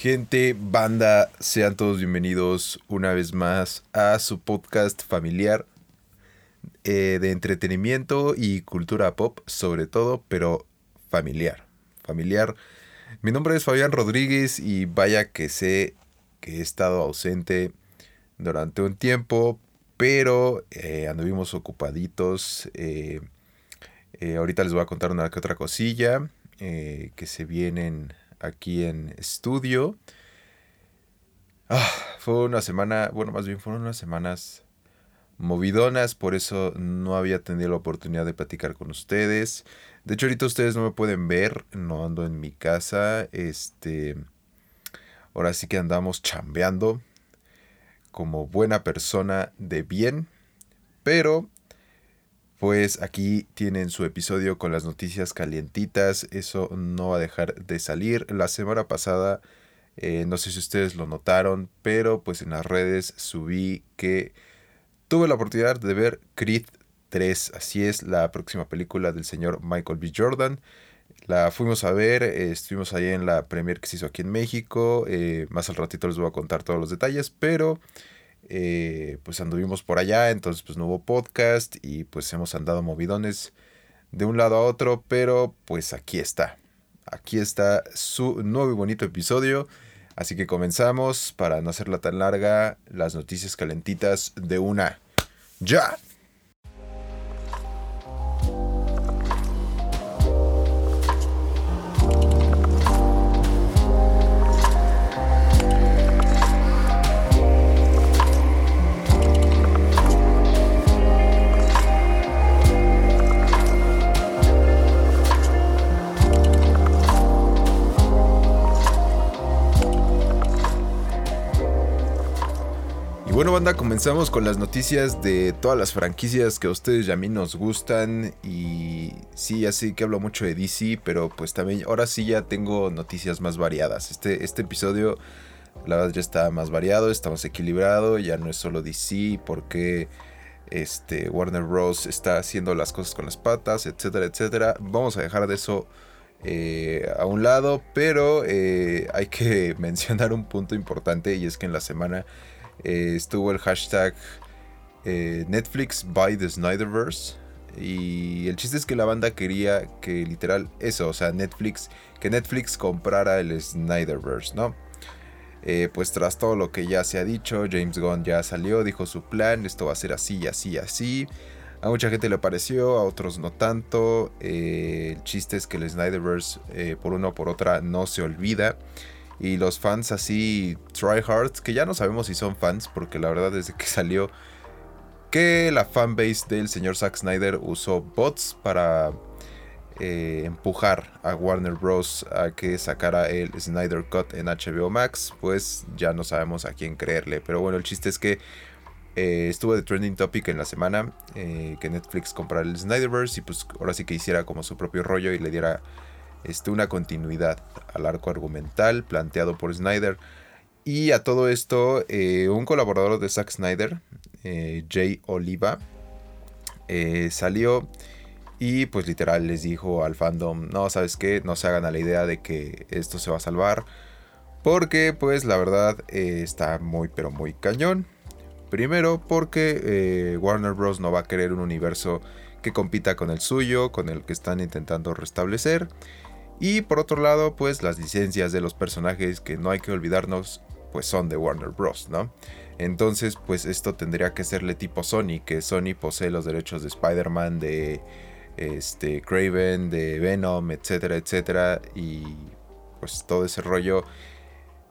Gente, banda, sean todos bienvenidos una vez más a su podcast familiar eh, de entretenimiento y cultura pop, sobre todo, pero familiar. Familiar. Mi nombre es Fabián Rodríguez y vaya que sé que he estado ausente durante un tiempo, pero eh, anduvimos ocupaditos. Eh, ahorita les voy a contar una que otra cosilla que se vienen aquí en estudio. Ah, fue una semana, bueno, más bien fueron unas semanas movidonas, por eso no había tenido la oportunidad de platicar con ustedes. De hecho, ahorita ustedes no me pueden ver, no ando en mi casa, este, ahora sí que andamos chambeando como buena persona de bien, pero pues aquí tienen su episodio con las noticias calientitas. Eso no va a dejar de salir. La semana pasada, eh, no sé si ustedes lo notaron, pero pues en las redes subí que tuve la oportunidad de ver Creed 3. Así es, la próxima película del señor Michael B. Jordan. La fuimos a ver, eh, estuvimos ahí en la premier que se hizo aquí en México. Eh, más al ratito les voy a contar todos los detalles, pero eh, pues anduvimos por allá, entonces pues no hubo podcast y pues hemos andado movidones de un lado a otro, pero pues aquí está. Aquí está su nuevo y bonito episodio. Así que comenzamos para no hacerla tan larga, las noticias calentitas de una. ¡Ya! Bueno, banda, comenzamos con las noticias de todas las franquicias que a ustedes y a mí nos gustan. Y sí, ya sé que hablo mucho de DC, pero pues también ahora sí ya tengo noticias más variadas. Este, este episodio, la verdad, ya está más variado, está más equilibrado, ya no es solo DC, porque este, Warner Bros. está haciendo las cosas con las patas, etcétera, etcétera. Vamos a dejar de eso. Eh, a un lado, pero eh, hay que mencionar un punto importante y es que en la semana eh, estuvo el hashtag eh, Netflix by the Snyderverse. Y el chiste es que la banda quería que literal eso, o sea, Netflix, que Netflix comprara el Snyderverse, ¿no? Eh, pues tras todo lo que ya se ha dicho, James Gunn ya salió, dijo su plan, esto va a ser así, así, así. A mucha gente le pareció, a otros no tanto. el chiste es que el Snyderverse, por una o por otra, no se olvida. Y los fans así, tryhards, que ya no sabemos si son fans, porque la verdad desde que salió que la fanbase del señor Zack Snyder usó bots para eh, empujar a Warner Bros. a que sacara el Snyder Cut en HBO Max, pues ya no sabemos a quién creerle. Pero bueno, el chiste es que eh, estuvo de trending topic en la semana eh, que Netflix comprara el Snyderverse y pues ahora sí que hiciera como su propio rollo y le diera este, una continuidad al arco argumental planteado por Snyder. Y a todo esto, eh, un colaborador de Zack Snyder, eh, Jay Oliva, eh, salió y pues literal les dijo al fandom, no, sabes qué, no se hagan a la idea de que esto se va a salvar. Porque pues la verdad está muy pero muy cañón. Primero porque Warner Bros. no va a querer un universo que compita con el suyo, con el que están intentando restablecer. Y por otro lado, pues las licencias de los personajes que no hay que olvidarnos, pues son de Warner Bros., ¿no? Entonces, pues esto tendría que serle tipo Sony, que Sony posee los derechos de Spider-Man, de este, Craven, de Venom, etcétera, etcétera. Y pues todo ese rollo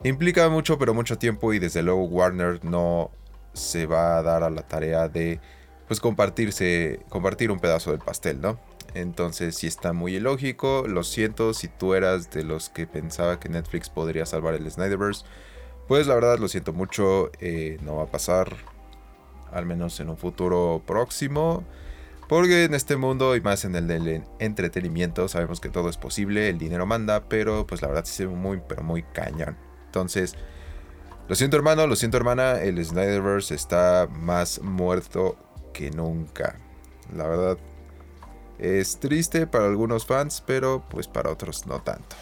implica mucho, pero mucho tiempo y desde luego Warner no se va a dar a la tarea de pues compartirse, compartir un pedazo del pastel, ¿no? Entonces sí está muy ilógico. Lo siento si tú eras de los que pensaba que Netflix podría salvar el Snyderverse. Pues la verdad lo siento mucho. Eh, no va a pasar. Al menos en un futuro próximo. Porque en este mundo y más en el del entretenimiento sabemos que todo es posible. El dinero manda. Pero pues la verdad sí es muy pero muy cañón. Entonces... Lo siento hermano, lo siento hermana. El Snyderverse está más muerto que nunca. La verdad es triste para algunos fans, pero pues para otros no tanto.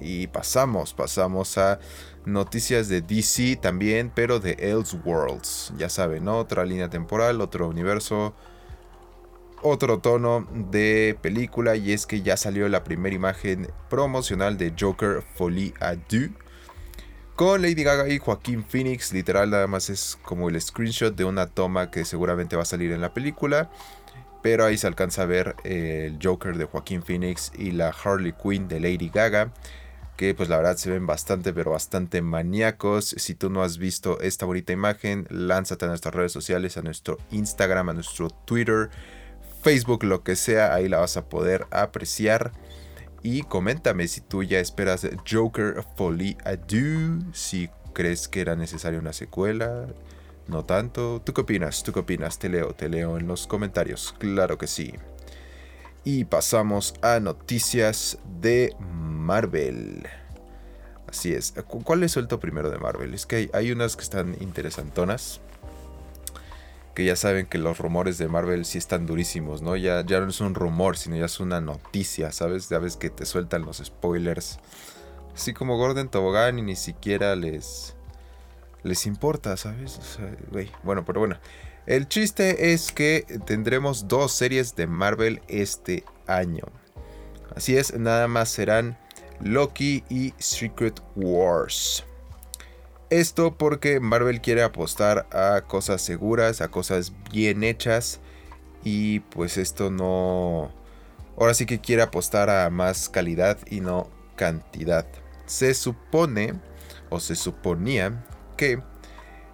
Y pasamos, pasamos a noticias de DC también, pero de Elseworlds. Ya saben, otra línea temporal, otro universo, otro tono de película. Y es que ya salió la primera imagen promocional de Joker Folie à Deux. Con Lady Gaga y Joaquín Phoenix, literal nada más es como el screenshot de una toma que seguramente va a salir en la película. Pero ahí se alcanza a ver el Joker de Joaquín Phoenix y la Harley Quinn de Lady Gaga que pues la verdad se ven bastante pero bastante maníacos. Si tú no has visto esta bonita imagen, lánzate a nuestras redes sociales, a nuestro Instagram, a nuestro Twitter, Facebook, lo que sea, ahí la vas a poder apreciar. Y coméntame si tú ya esperas Joker Folie Adieu, si crees que era necesaria una secuela, no tanto. ¿Tú qué opinas? ¿Tú qué opinas? Te leo, te leo en los comentarios. Claro que sí. Y pasamos a noticias de Marvel. Así es. ¿Cuál le suelto primero de Marvel? Es que hay, unas que están interesantonas. Que ya saben que los rumores de Marvel sí están durísimos, ¿no? Ya, ya no es un rumor, sino ya es una noticia, ¿sabes? Ya ves que te sueltan los spoilers. Así como Gordon Tobogán y ni siquiera les, les importa, ¿sabes? bueno, pero bueno. El chiste es que tendremos dos series de Marvel este año. Así es, nada más serán Loki y Secret Wars. Esto porque Marvel quiere apostar a cosas seguras, a cosas bien hechas. Y pues esto no... Ahora sí que quiere apostar a más calidad y no cantidad. Se supone, o se suponía,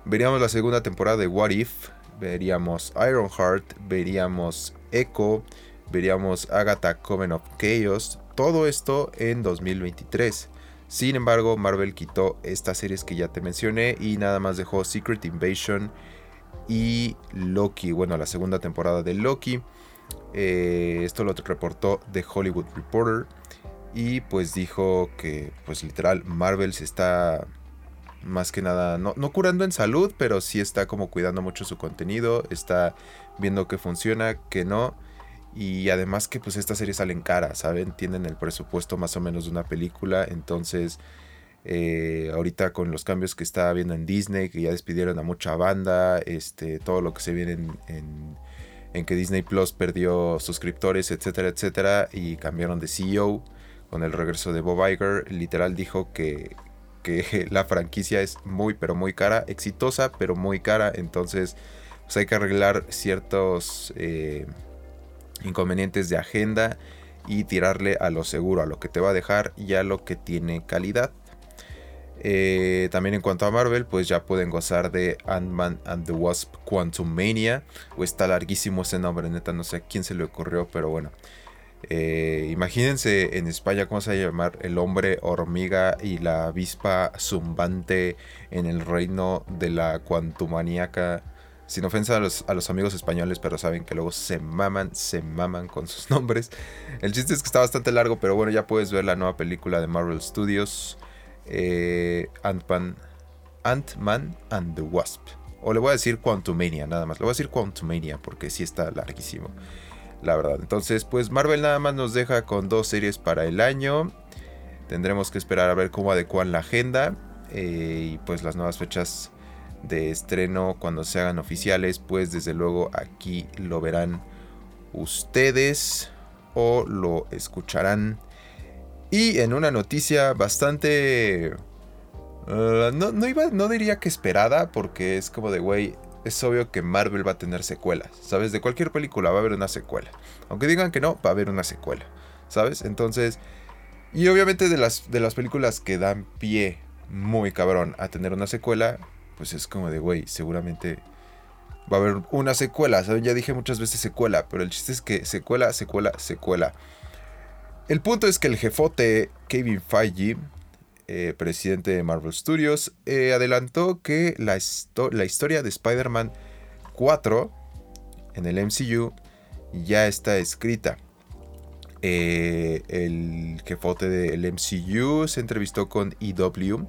veríamos la segunda temporada de What If, veríamos Ironheart, veríamos Echo, veríamos Agatha Coven of Chaos, todo esto en 2023. Sin embargo, Marvel quitó estas series que ya te mencioné y nada más dejó Secret Invasion y Loki, bueno, la segunda temporada de Loki. Eh, esto lo reportó The Hollywood Reporter y pues dijo que pues literal Marvel se está más que nada, no, curando en salud, pero sí está como cuidando mucho su contenido, está viendo que funciona, que no. Y además que pues estas series salen caras, ¿saben? Tienen el presupuesto más o menos de una película. Entonces, eh, ahorita con los cambios que está habiendo en Disney, que ya despidieron a mucha banda, este, todo lo que se viene en, en que Disney Plus perdió suscriptores, etcétera, etcétera, y cambiaron de CEO con el regreso de Bob Iger, literal dijo que, la franquicia es muy pero muy cara, exitosa pero muy cara, entonces pues hay que arreglar ciertos eh, inconvenientes de agenda y tirarle a lo seguro, a lo que te va a dejar y a lo que tiene calidad. Eh, también en cuanto a Marvel, pues ya pueden gozar de Ant-Man and the Wasp Quantum Mania. O está larguísimo ese nombre, neta, no sé a quién se le ocurrió, pero bueno. Eh, imagínense en España cómo se va a llamar el hombre hormiga y la avispa zumbante en el reino de la cuantumaníaca. Sin ofensa a los, amigos españoles, pero saben que luego se maman, se maman con sus nombres. El chiste es que está bastante largo, pero bueno, ya puedes ver la nueva película de Marvel Studios. Eh, Ant-Man Ant and the Wasp. O le voy a decir Quantumania, nada más. Le voy a decir Quantumania porque sí está larguísimo la verdad. Entonces, pues Marvel nada más nos deja con dos series para el año. Tendremos que esperar a ver cómo adecuan la agenda eh, y pues las nuevas fechas de estreno cuando se hagan oficiales, pues desde luego aquí lo verán ustedes o lo escucharán. Y en una noticia bastante... Uh, no, no, iba, no diría que esperada, porque es como de, güey, es obvio que Marvel va a tener secuelas, ¿sabes? De cualquier película va a haber una secuela. Aunque digan que no, va a haber una secuela, ¿sabes? Entonces, y obviamente de las, de las películas que dan pie muy cabrón a tener una secuela, pues es como de, güey, seguramente va a haber una secuela, ¿saben? Ya dije muchas veces secuela, pero el chiste es que secuela, secuela, secuela. El punto es que el jefote Kevin Feige eh, presidente de Marvel Studios, eh, adelantó que la, historia de Spider-Man 4 en el MCU ya está escrita. Eh, el jefote del MCU se entrevistó con EW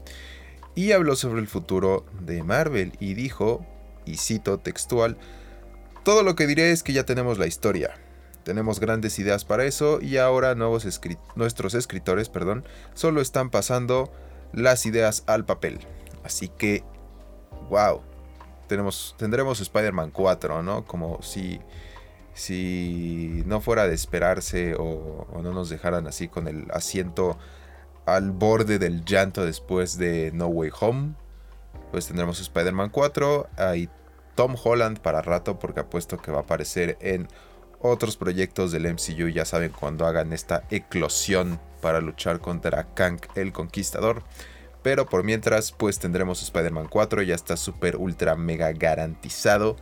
y habló sobre el futuro de Marvel y dijo, y cito textual, todo lo que diré es que ya tenemos la historia. Tenemos grandes ideas para eso y ahora nuevos nuestros escritores perdón, solo están pasando las ideas al papel. Así que, wow, tenemos, tendremos Spider-Man 4, ¿no? Como si, si no fuera de esperarse o, o no nos dejaran así con el asiento al borde del llanto después de No Way Home. Pues tendremos Spider-Man 4. Hay Tom Holland para rato porque apuesto que va a aparecer en otros proyectos del MCU. Ya saben cuando hagan esta eclosión para luchar contra Kang el Conquistador. Pero por mientras pues tendremos Spider-Man 4. Ya está súper ultra mega garantizado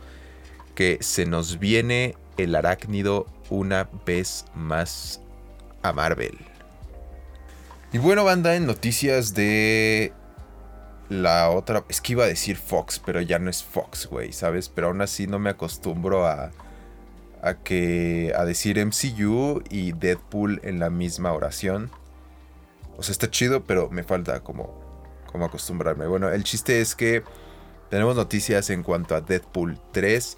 que se nos viene el arácnido una vez más a Marvel. Y bueno, banda, en noticias de la otra. Es que iba a decir Fox, pero ya no es Fox, güey, ¿sabes? Pero aún así no me acostumbro a. A que. a decir MCU y Deadpool en la misma oración. O sea, está chido, pero me falta como. como acostumbrarme. Bueno, el chiste es que. Tenemos noticias en cuanto a Deadpool 3.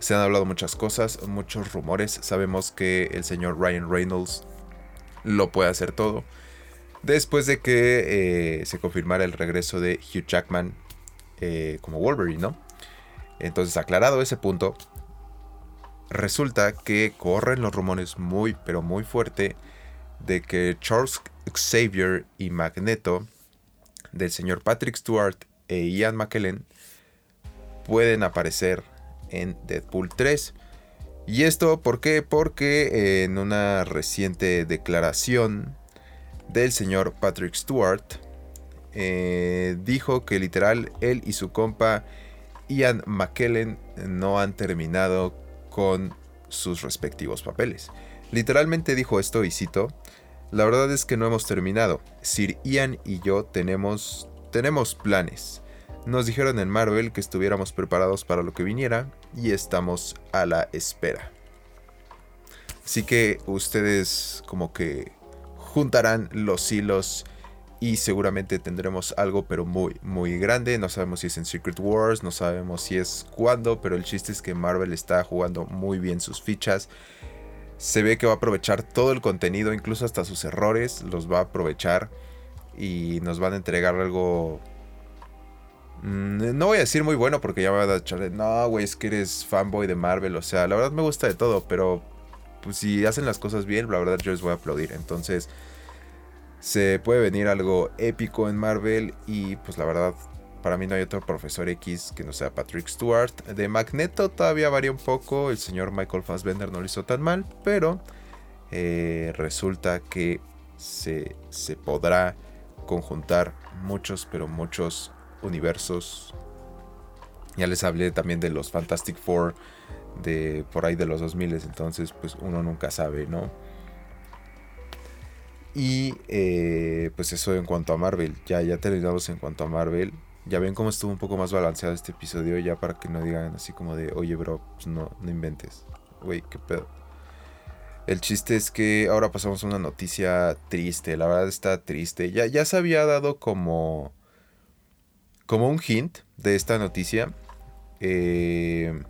Se han hablado muchas cosas, muchos rumores. Sabemos que el señor Ryan Reynolds lo puede hacer todo después de que eh, se confirmara el regreso de Hugh Jackman eh, como Wolverine, ¿no? Entonces, aclarado ese punto, resulta que corren los rumores muy, pero muy fuerte de que Charles Xavier y Magneto, del señor Patrick Stewart e Ian McKellen, pueden aparecer en Deadpool 3. ¿Y esto por qué? Porque en una reciente declaración del señor Patrick Stewart, eh, dijo que literal él y su compa Ian McKellen no han terminado con sus respectivos papeles. Literalmente dijo esto y cito, la verdad es que no hemos terminado. Sir Ian y yo tenemos, tenemos planes. Nos dijeron en Marvel que estuviéramos preparados para lo que viniera y estamos a la espera. Así que ustedes como que juntarán los hilos y seguramente tendremos algo pero muy muy grande. No sabemos si es en Secret Wars, no sabemos si es cuándo, pero el chiste es que Marvel está jugando muy bien sus fichas. Se ve que va a aprovechar todo el contenido, incluso hasta sus errores, los va a aprovechar y nos van a entregar algo... Mm, no voy a decir muy bueno porque ya me va a echar no, güey, es que eres fanboy de Marvel. O sea, la verdad me gusta de todo, pero pues si hacen las cosas bien, la verdad yo les voy a aplaudir. Entonces, se puede venir algo épico en Marvel y pues la verdad, para mí no hay otro profesor X que no sea Patrick Stewart. De Magneto todavía varía un poco, el señor Michael Fassbender no lo hizo tan mal, pero eh, resulta que se, se podrá conjuntar muchos, pero muchos universos. Ya les hablé también de los Fantastic Four de por ahí de los 2000, entonces pues uno nunca sabe, ¿no? Y eh, pues eso en cuanto a Marvel, ya, ya terminamos en cuanto a Marvel. Ya ven cómo estuvo un poco más balanceado este episodio, ya para que no digan así como de, oye bro, pues no, no inventes. Güey, qué pedo. El chiste es que ahora pasamos a una noticia triste, la verdad está triste. Ya, ya se había dado como, como un hint de esta noticia. Eh,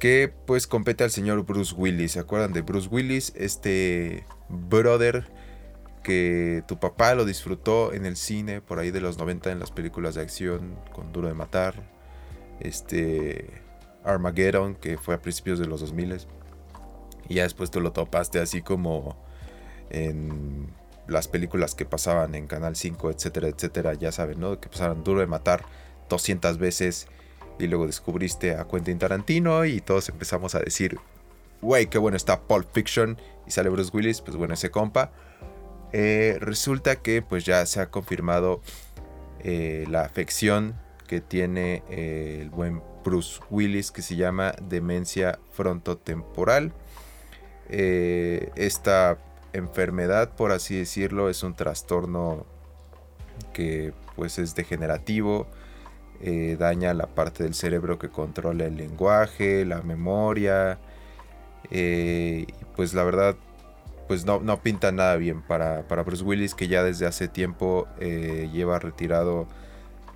que pues compete al señor Bruce Willis. ¿Se acuerdan de Bruce Willis? Este brother que tu papá lo disfrutó en el cine por ahí de los 90 en las películas de acción con Duro de Matar. Este Armageddon que fue a principios de los 2000 y ya después tú lo topaste así como en las películas que pasaban en Canal 5, etcétera, etcétera, ya saben, ¿no? Que pasaron Duro de Matar 200 veces y luego descubriste a Quentin Tarantino y todos empezamos a decir, wey, qué bueno está Pulp Fiction y sale Bruce Willis, pues bueno, ese compa. Eh, resulta que pues ya se ha confirmado eh, la afección que tiene eh, el buen Bruce Willis que se llama demencia frontotemporal. esta enfermedad, por así decirlo, es un trastorno que pues es degenerativo daña la parte del cerebro que controla el lenguaje, la memoria. Eh, pues la verdad, pues no, no, pinta nada bien para, para, Bruce Willis, que ya desde hace tiempo eh, lleva retirado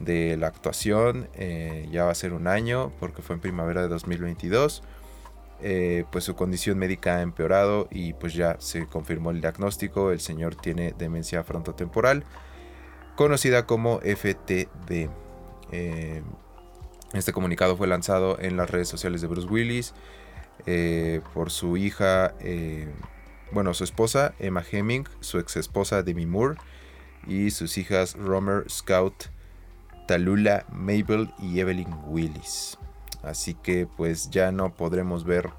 de la actuación. ya va a ser un año, porque fue en primavera de 2022. eh, pues su condición médica ha empeorado y pues ya se confirmó el diagnóstico. El señor tiene demencia frontotemporal, conocida como FTD. Eh, este comunicado fue lanzado en las redes sociales de Bruce Willis eh, por su hija, bueno, su esposa Emma Hemming, su ex esposa Demi Moore y sus hijas Romer, Scout, Talula, Mabel y Evelyn Willis. Así que pues ya no podremos ver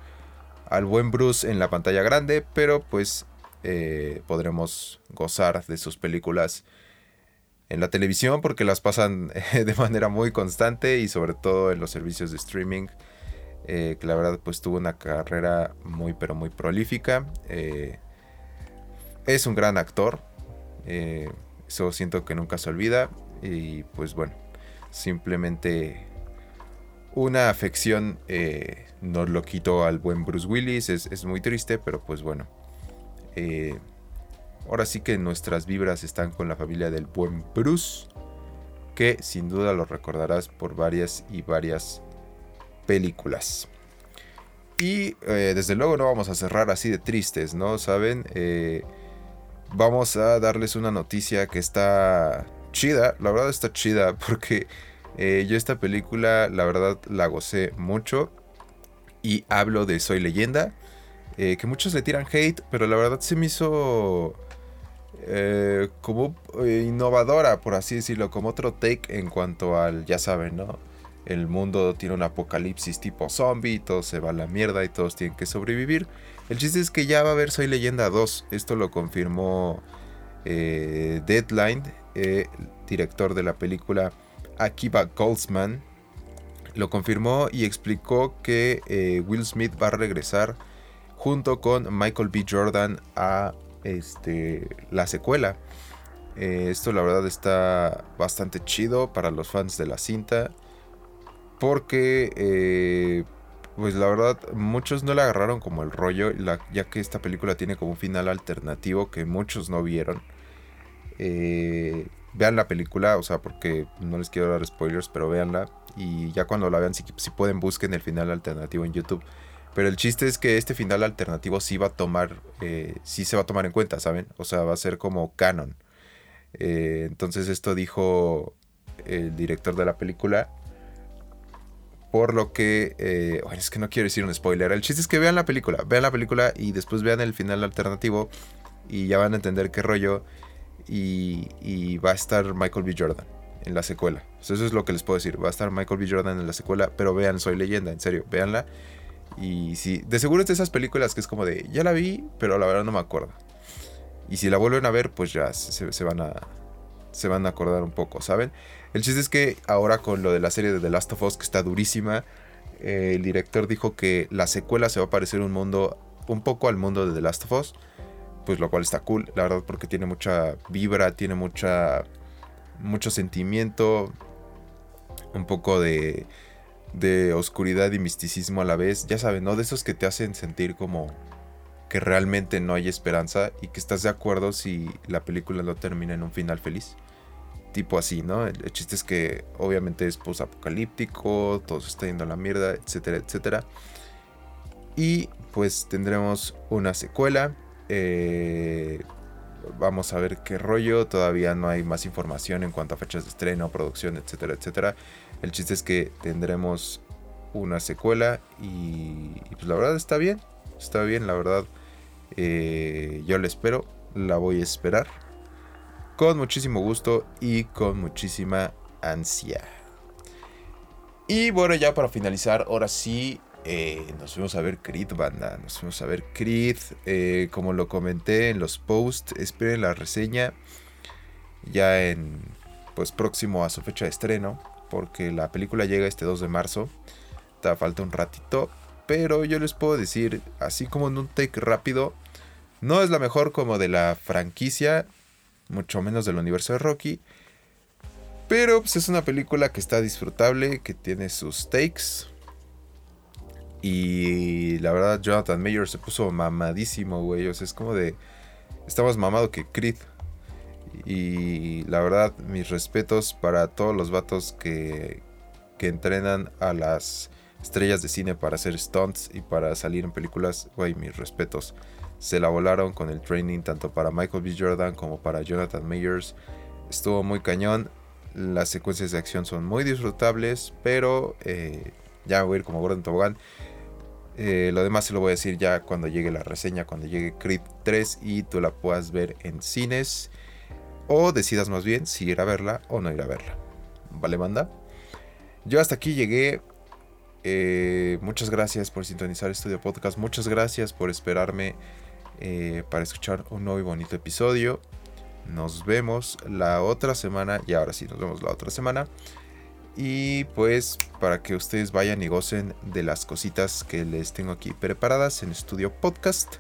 al buen Bruce en la pantalla grande, pero pues eh, podremos gozar de sus películas en la televisión porque las pasan de manera muy constante y sobre todo en los servicios de streaming. Eh, que la verdad pues tuvo una carrera muy pero muy prolífica. Eh, es un gran actor. eso siento que nunca se olvida. Y pues bueno, simplemente una afección eh, nos lo quitó al buen Bruce Willis. Es, muy triste, pero pues bueno. Eh, ahora sí que nuestras vibras están con la familia del buen Bruce. Que sin duda lo recordarás por varias y varias películas. Y eh, desde luego no vamos a cerrar así de tristes, ¿no? ¿Saben? vamos a darles una noticia que está chida. La verdad está chida porque eh, yo esta película, la verdad, la gocé mucho. Y hablo de Soy leyenda. Eh, que muchos le tiran hate, pero la verdad se me hizo eh, como innovadora, por así decirlo, como otro take en cuanto al, ya saben, ¿no? El mundo tiene un apocalipsis tipo zombie, todo se va a la mierda y todos tienen que sobrevivir. El chiste es que ya va a haber Soy leyenda 2, esto lo confirmó Deadline, director de la película Akiba Goldsman lo confirmó y explicó que eh, Will Smith va a regresar junto con Michael B. Jordan a este, la secuela. Eh, esto la verdad está bastante chido para los fans de la cinta. Porque, eh, pues la verdad, muchos no le agarraron como el rollo, ya que esta película tiene como un final alternativo que muchos no vieron. Eh, vean la película, o sea, porque no les quiero dar spoilers, pero véanla. Y ya cuando la vean, si, pueden, busquen el final alternativo en YouTube. Pero el chiste es que este final alternativo sí va a tomar, eh, sí se va a tomar en cuenta, ¿saben? O sea, va a ser como canon. Eh, entonces esto dijo el director de la película. Por lo que, eh, es que no quiero decir un spoiler. El chiste es que vean la película, vean la película y después vean el final alternativo y ya van a entender qué rollo y, va a estar Michael B. Jordan en la secuela. eso es lo que les puedo decir. Va a estar Michael B. Jordan en la secuela, pero vean Soy Leyenda, en serio, véanla. Y si, de seguro es de esas películas que es como de, ya la vi, pero la verdad no me acuerdo. Y si la vuelven a ver, pues ya se, van a se van a acordar un poco, ¿saben? El chiste es que ahora con lo de la serie de The Last of Us, que está durísima, eh, el director dijo que la secuela se va a parecer un mundo, un poco al mundo de The Last of Us pues lo cual está cool, la verdad, porque tiene mucha vibra, tiene mucha mucho sentimiento, un poco de de oscuridad y misticismo a la vez, ya saben, ¿no? De esos que te hacen sentir como que realmente no hay esperanza y que estás de acuerdo si la película no termina en un final feliz. Tipo así, ¿no? El, chiste es que obviamente es post-apocalíptico, todo se está yendo a la mierda, etcétera, etcétera. Y pues tendremos una secuela eh, vamos a ver qué rollo. Todavía no hay más información en cuanto a fechas de estreno, producción, etcétera, etcétera. El chiste es que tendremos una secuela y, pues la verdad está bien. Está bien, la verdad. Eh, yo la espero, la voy a esperar. Con muchísimo gusto y con muchísima ansia. Y bueno, ya para finalizar, ahora sí, eh, nos fuimos a ver Creed, banda. Nos fuimos a ver Creed. Eh, como lo comenté en los posts, esperen la reseña ya en, pues próximo a su fecha de estreno. Porque la película llega este 2 de marzo. Te falta un ratito. Pero yo les puedo decir, así como en un take rápido, no es la mejor como de la franquicia, mucho menos del universo de Rocky. Pero pues, es una película que está disfrutable, que tiene sus takes, y la verdad, Jonathan Mayer se puso mamadísimo, güey. O sea, es como de. Está más mamado que Creed. Y la verdad, mis respetos para todos los vatos que, que entrenan a las estrellas de cine para hacer stunts y para salir en películas, güey, mis respetos. Se la volaron con el training tanto para Michael B. Jordan como para Jonathan Mayers. Estuvo muy cañón. Las secuencias de acción son muy disfrutables, pero eh, ya voy a ir como Gordon Tobogán. Eh, lo demás se lo voy a decir ya cuando llegue la reseña, cuando llegue Creed 3 y tú la puedas ver en cines. O decidas más bien si ir a verla o no ir a verla. ¿Vale, banda? Yo hasta aquí llegué. Eh, muchas gracias por sintonizar Estudio Podcast. Muchas gracias por esperarme eh, para escuchar un nuevo y bonito episodio. Nos vemos la otra semana. Y ahora sí, nos vemos la otra semana. Y pues para que ustedes vayan y gocen de las cositas que les tengo aquí preparadas en Estudio Podcast.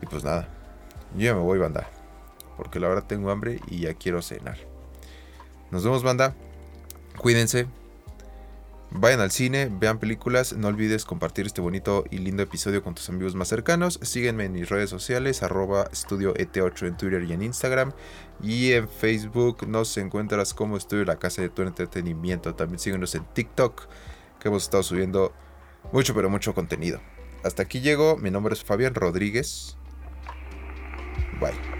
Y pues nada, yo ya me voy, banda. Porque la verdad tengo hambre y ya quiero cenar. Nos vemos, banda. Cuídense. Vayan al cine, vean películas, no olvides compartir este bonito y lindo episodio con tus amigos más cercanos. Sígueme en mis redes sociales, arroba estudio ET8 en Twitter y en Instagram. Y en Facebook nos encuentras como Estudio La Casa de tu Entretenimiento. También síguenos en TikTok, que hemos estado subiendo mucho, pero mucho contenido. Hasta aquí llego, mi nombre es Fabián Rodríguez. Bye.